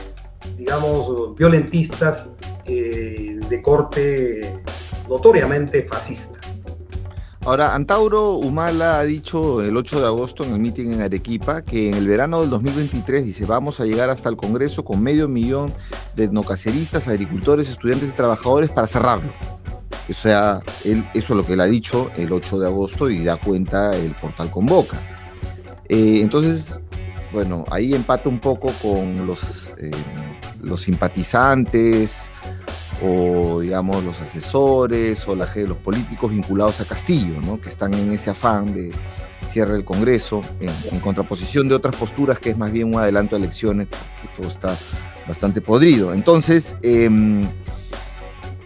digamos, violentistas eh, de corte notoriamente fascista. Ahora, Antauro Humala ha dicho el 8 de agosto en el mitin en Arequipa que en el verano del 2023 dice vamos a llegar hasta el Congreso con medio millón de etnocaceristas, agricultores, estudiantes y trabajadores para cerrarlo. O sea, él, eso es lo que él ha dicho el 8 de agosto y da cuenta el portal Convoca. Eh, entonces, bueno, ahí empata un poco con los, eh, los simpatizantes o, digamos, los asesores o la, los políticos vinculados a Castillo, ¿no? que están en ese afán de cierre del Congreso, en, contraposición de otras posturas que es más bien un adelanto a elecciones, que todo está bastante podrido. Entonces, em,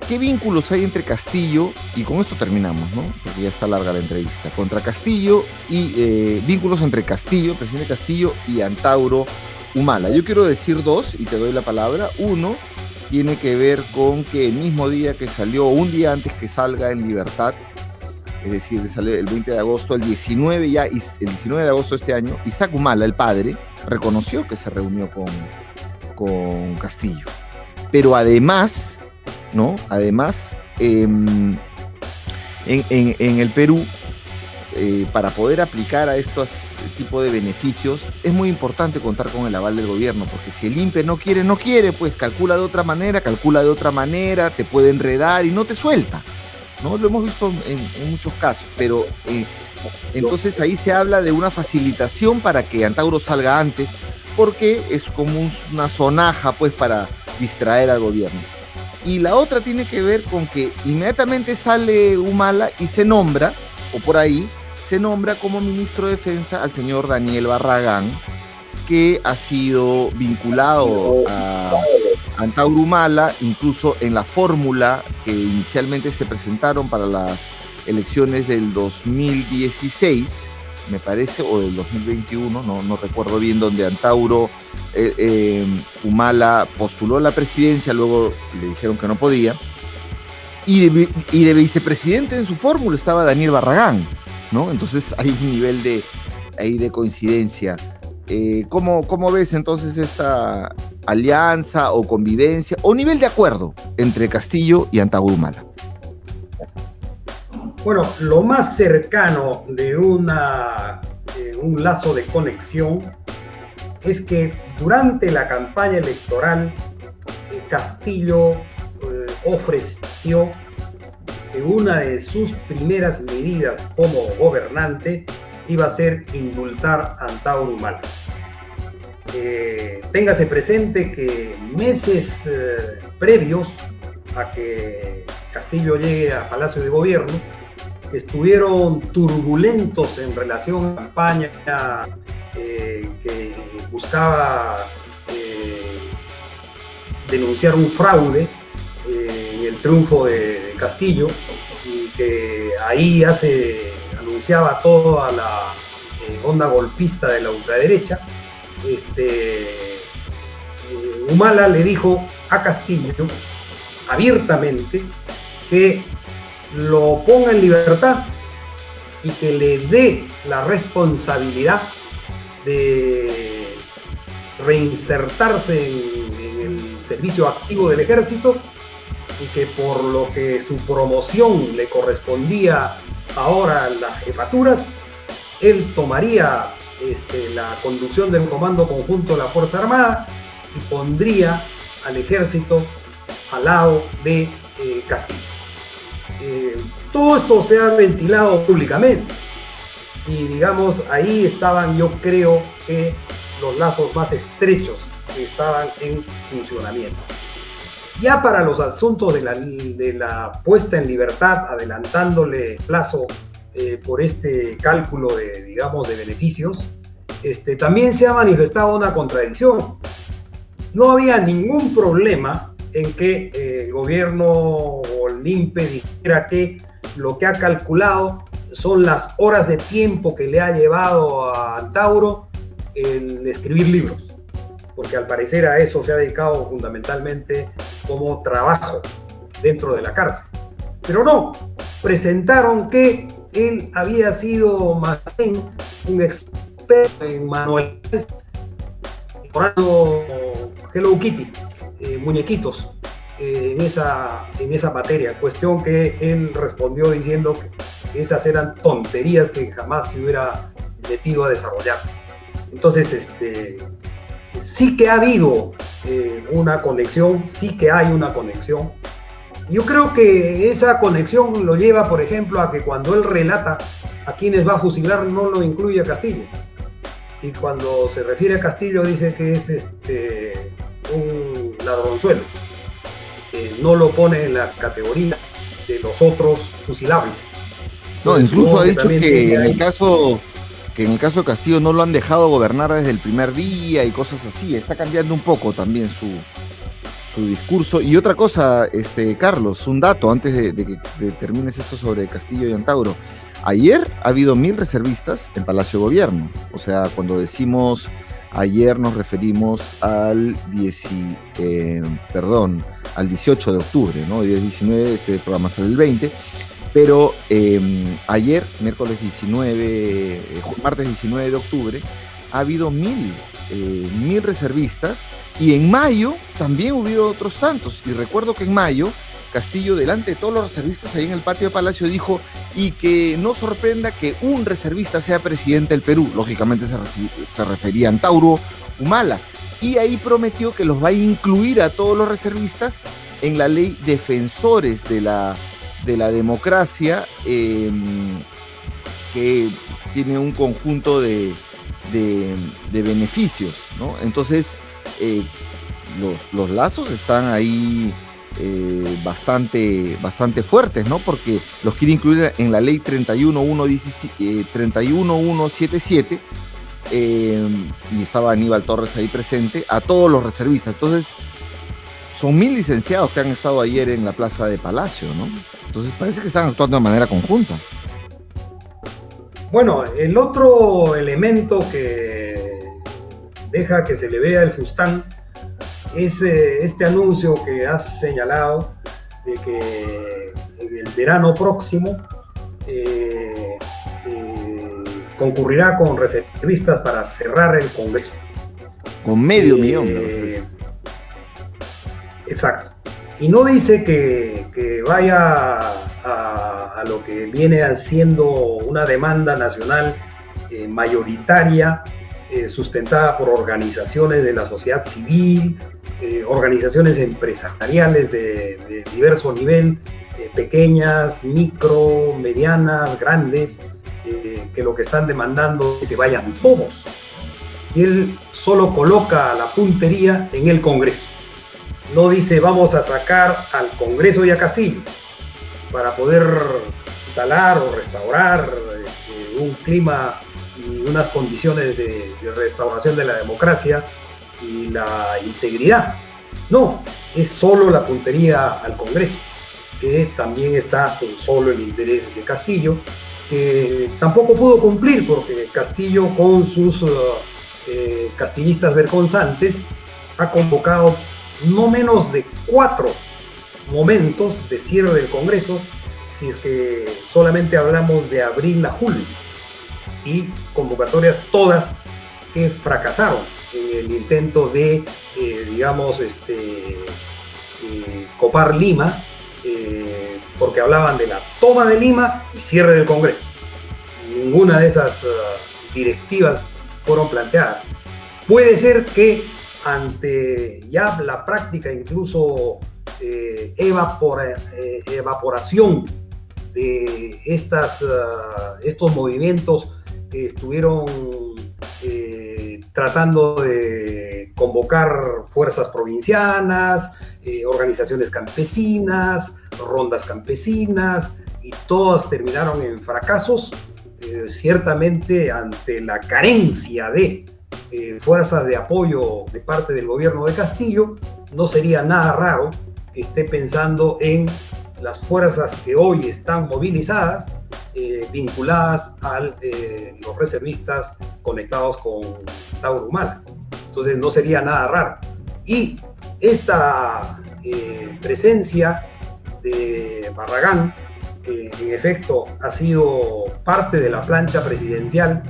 ¿Qué vínculos hay entre Castillo, y con esto terminamos, ¿no? Porque ya está larga la entrevista, contra Castillo y eh, vínculos entre Castillo, presidente Castillo y Antauro Humala? Yo quiero decir dos y te doy la palabra. Uno tiene que ver con que el mismo día que salió, un día antes que salga en libertad, es decir, sale el 20 de agosto, el 19 ya, el 19 de agosto de este año, Isaac Humala, el padre, reconoció que se reunió con, con Castillo. Pero además ¿no? Además, em, en, el Perú, eh, para poder aplicar a estos tipos de beneficios, es muy importante contar con el aval del gobierno, porque si el INPE no quiere, no quiere, pues calcula de otra manera, calcula de otra manera, te puede enredar y no te suelta. ¿no? Lo hemos visto en, muchos casos, pero eh, entonces ahí se habla de una facilitación para que Antauro salga antes, porque es como una sonaja, pues, para distraer al gobierno. Y la otra tiene que ver con que inmediatamente sale Humala y se nombra, o por ahí, se nombra como ministro de Defensa al señor Daniel Barragán, que ha sido vinculado a Antauro Humala, incluso en la fórmula que inicialmente se presentaron para las elecciones del 2016, me parece, o del 2021, no, recuerdo bien, donde Antauro eh, eh, Humala postuló la presidencia, luego le dijeron que no podía. Y de vicepresidente en su fórmula estaba Daniel Barragán, ¿no? Entonces hay un nivel de, ahí de coincidencia. Eh, ¿cómo, ¿Cómo ves entonces esta alianza o convivencia o nivel de acuerdo entre Castillo y Antauro Humala? Bueno, lo más cercano de una, un lazo de conexión es que durante la campaña electoral Castillo eh, ofreció una de sus primeras medidas como gobernante iba a ser indultar a Antauro Humala. Eh, téngase presente que meses previos a que Castillo llegue a Palacio de Gobierno, estuvieron turbulentos en relación a la campaña eh, que buscaba eh, denunciar un fraude eh, en el triunfo de, Castillo y que ahí ya se anunciaba toda la onda golpista de la ultraderecha. Este, Humala le dijo a Castillo abiertamente que lo ponga en libertad y que le dé la responsabilidad de reinsertarse en, el servicio activo del ejército que por lo que su promoción le correspondía ahora las jefaturas, él tomaría este, la conducción del comando conjunto de la Fuerza Armada y pondría al ejército al lado de eh, Castillo. Eh, todo esto se ha ventilado públicamente. Y digamos, ahí estaban, yo creo que los lazos más estrechos que estaban en funcionamiento. Ya para los asuntos de la, de la puesta en libertad, adelantándole plazo eh, por este cálculo de, digamos, de beneficios, este, también se ha manifestado una contradicción. No había ningún problema en que eh, el gobierno o el dijera que lo que ha calculado son las horas de tiempo que le ha llevado a Tauro el escribir libros, porque al parecer a eso se ha dedicado fundamentalmente como trabajo dentro de la cárcel. Pero no, presentaron que él había sido más bien un experto en manuales, Hello Kitty eh, muñequitos eh, en, esa, en esa materia. Cuestión que él respondió diciendo que esas eran tonterías que jamás se hubiera metido a desarrollar. Entonces, este, sí que ha habido eh, una conexión, sí que hay una conexión. Yo creo que esa conexión lo lleva, por ejemplo, a que cuando él relata a quienes va a fusilar no lo incluye a Castillo. Y cuando se refiere a Castillo dice que es este, un ladronzuelo. no lo pone en la categoría de los otros fusilables. No, incluso ha dicho que en el caso que en el caso de Castillo no lo han dejado gobernar desde el primer día y cosas así. Está cambiando un poco también su, su discurso. Y otra cosa, este, Carlos, un dato antes de, que termines esto sobre Castillo y Antauro. Ayer ha habido mil reservistas en Palacio Gobierno. O sea, cuando decimos Ayer nos referimos al, eh, perdón, al 18 de octubre, ¿no? 10, 19, este programa sale el 20. Pero em, ayer, miércoles 19, eh, martes 19 de octubre, ha habido mil, eh, mil reservistas y en mayo también hubo otros tantos. Y recuerdo que en mayo Castillo, delante de todos los reservistas ahí en el patio de Palacio, dijo, y que no sorprenda que un reservista sea presidente del Perú. Lógicamente se, refería a Antauro Humala. Y ahí prometió que los va a incluir a todos los reservistas en la ley defensores de la, de la democracia em, que tiene un conjunto de, beneficios, ¿no? Entonces, eh, los, lazos están ahí eh, bastante, bastante fuertes, ¿no? Porque los quiere incluir en la ley 31177 eh, y estaba Aníbal Torres ahí presente, a todos los reservistas. Entonces, son mil licenciados que han estado ayer en la plaza de Palacio, ¿no? Entonces parece que están actuando de manera conjunta. Bueno, el otro elemento que deja que se le vea el Fustán es eh, este anuncio que has señalado de que en el verano próximo eh, eh, concurrirá con reservistas para cerrar el Congreso. Con medio millón. Exacto. Y no dice que, vaya a, lo que viene siendo una demanda nacional eh, mayoritaria, eh, sustentada por organizaciones de la sociedad civil, eh, organizaciones empresariales de, diverso nivel, pequeñas, micro, medianas, grandes, que lo que están demandando es que se vayan todos. Y él solo coloca la puntería en el Congreso no dice vamos a sacar al Congreso y a Castillo para poder instalar o restaurar este, un clima y unas condiciones de, restauración de la democracia y la integridad. No, es solo la puntería al Congreso, que también está en solo el interés de Castillo, que tampoco pudo cumplir porque Castillo con sus eh, castillistas vergonzantes ha convocado no menos de cuatro momentos de cierre del Congreso, si es que solamente hablamos de abril a julio, y convocatorias todas que fracasaron en el intento de, eh, digamos, este, eh, copar Lima, eh, porque hablaban de la toma de Lima y cierre del Congreso. Ninguna de esas directivas fueron planteadas. Puede ser que ante ya la práctica incluso eh, eh, evaporación de estas, ah, estos movimientos estuvieron eh, tratando de convocar fuerzas provincianas, organizaciones campesinas, rondas campesinas, y todas terminaron en fracasos, ciertamente ante la carencia de eh, fuerzas de apoyo de parte del gobierno de Castillo, no sería nada raro que esté pensando en las fuerzas que hoy están movilizadas, eh, vinculadas a eh, los reservistas conectados con Tauro Humala. Entonces no sería nada raro. Y esta presencia de Barragán, que en efecto ha sido parte de la plancha presidencial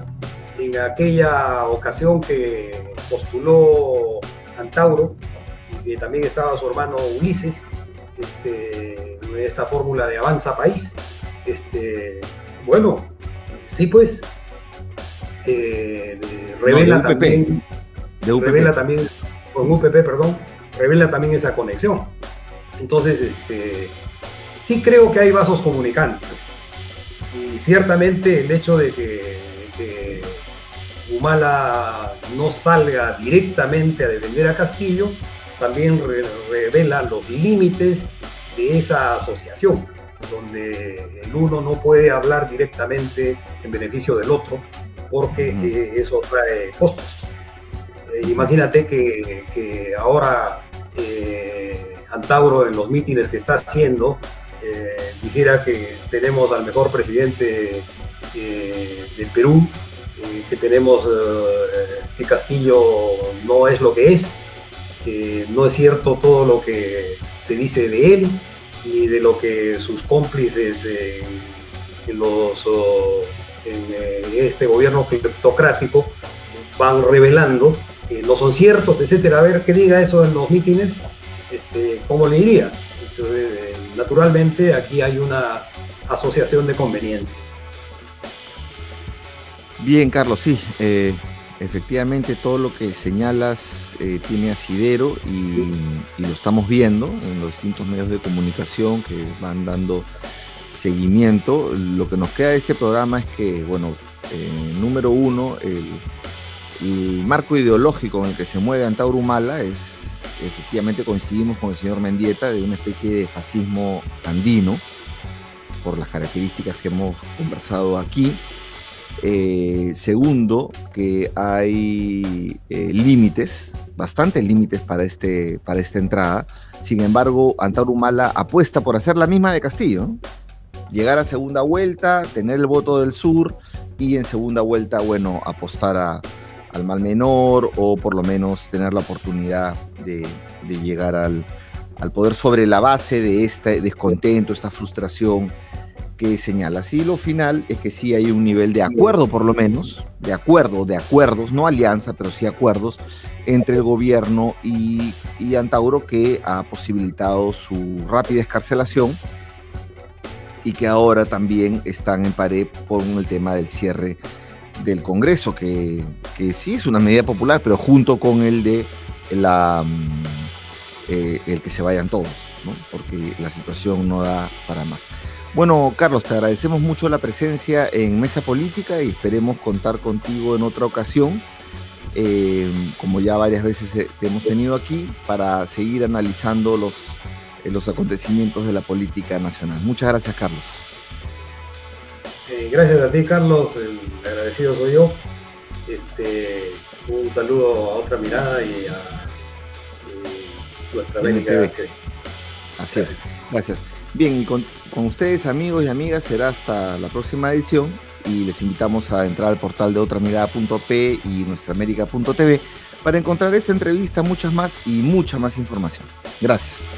en aquella ocasión que postuló Antauro y que también estaba su hermano Ulises, este, esta fórmula de avanza país. Este, bueno, sí pues, eh, revela también, de revela también, con UPP, perdón, revela también esa conexión. Entonces, este, sí creo que hay vasos comunicantes. Y ciertamente el hecho de que Humala no salga directamente a defender a Castillo, también revela los límites de esa asociación, donde el uno no puede hablar directamente en beneficio del otro, porque eh, eso trae costos. Eh, imagínate que, ahora eh, Antauro en los mítines que está haciendo dijera que tenemos al mejor presidente del Perú que tenemos eh, que Castillo no es lo que es, que no es cierto todo lo que se dice de él, ni de lo que sus cómplices en, eh, este gobierno criptocrático van revelando, que no son ciertos, etcétera. A ver qué diga eso en los mítines, este, ¿cómo le diría? Eh, naturalmente aquí hay una asociación de conveniencia. Bien, Carlos, sí. Eh, efectivamente, todo lo que señalas eh, tiene asidero y, lo estamos viendo en los distintos medios de comunicación que van dando seguimiento. Lo que nos queda de este programa es que, bueno, eh, número uno, el, marco ideológico en el que se mueve Antauro Humala es, efectivamente coincidimos con el señor Mendieta, de una especie de fascismo andino, por las características que hemos conversado aquí. Eh, segundo, que hay eh, límites, bastantes límites para, este, para esta entrada. Sin embargo, Antauro Humala apuesta por hacer la misma de Castillo. Llegar a segunda vuelta, tener el voto del sur y en segunda vuelta, bueno, apostar al mal menor o por lo menos tener la oportunidad de, llegar al, poder sobre la base de este descontento, esta frustración que señala. Así lo final es que sí hay un nivel de acuerdo, por lo menos, de acuerdo, de acuerdos, no alianza, pero sí acuerdos entre el gobierno y, y Antauro que ha posibilitado su rápida escarcelación y que ahora también están en pared por el tema del cierre del Congreso, que, sí es una medida popular, pero junto con el de la mm, eh, el que se vayan todos, porque la situación no da para más. Bueno, Carlos, te agradecemos mucho la presencia en Mesa Política y esperemos contar contigo en otra ocasión, eh, como ya varias veces eh, te hemos tenido aquí, para seguir analizando los los acontecimientos de la política nacional. Muchas gracias, Carlos. Eh, gracias a ti, Carlos. El agradecido soy yo. Este, un saludo a otra mirada y a nuestra América. Así es. Gracias. Bien, y con, ustedes, amigos y amigas, será hasta la próxima edición. Y les invitamos a entrar al portal de otramirada.p y nuestraamérica.tv para encontrar esta entrevista, muchas más y mucha más información. Gracias.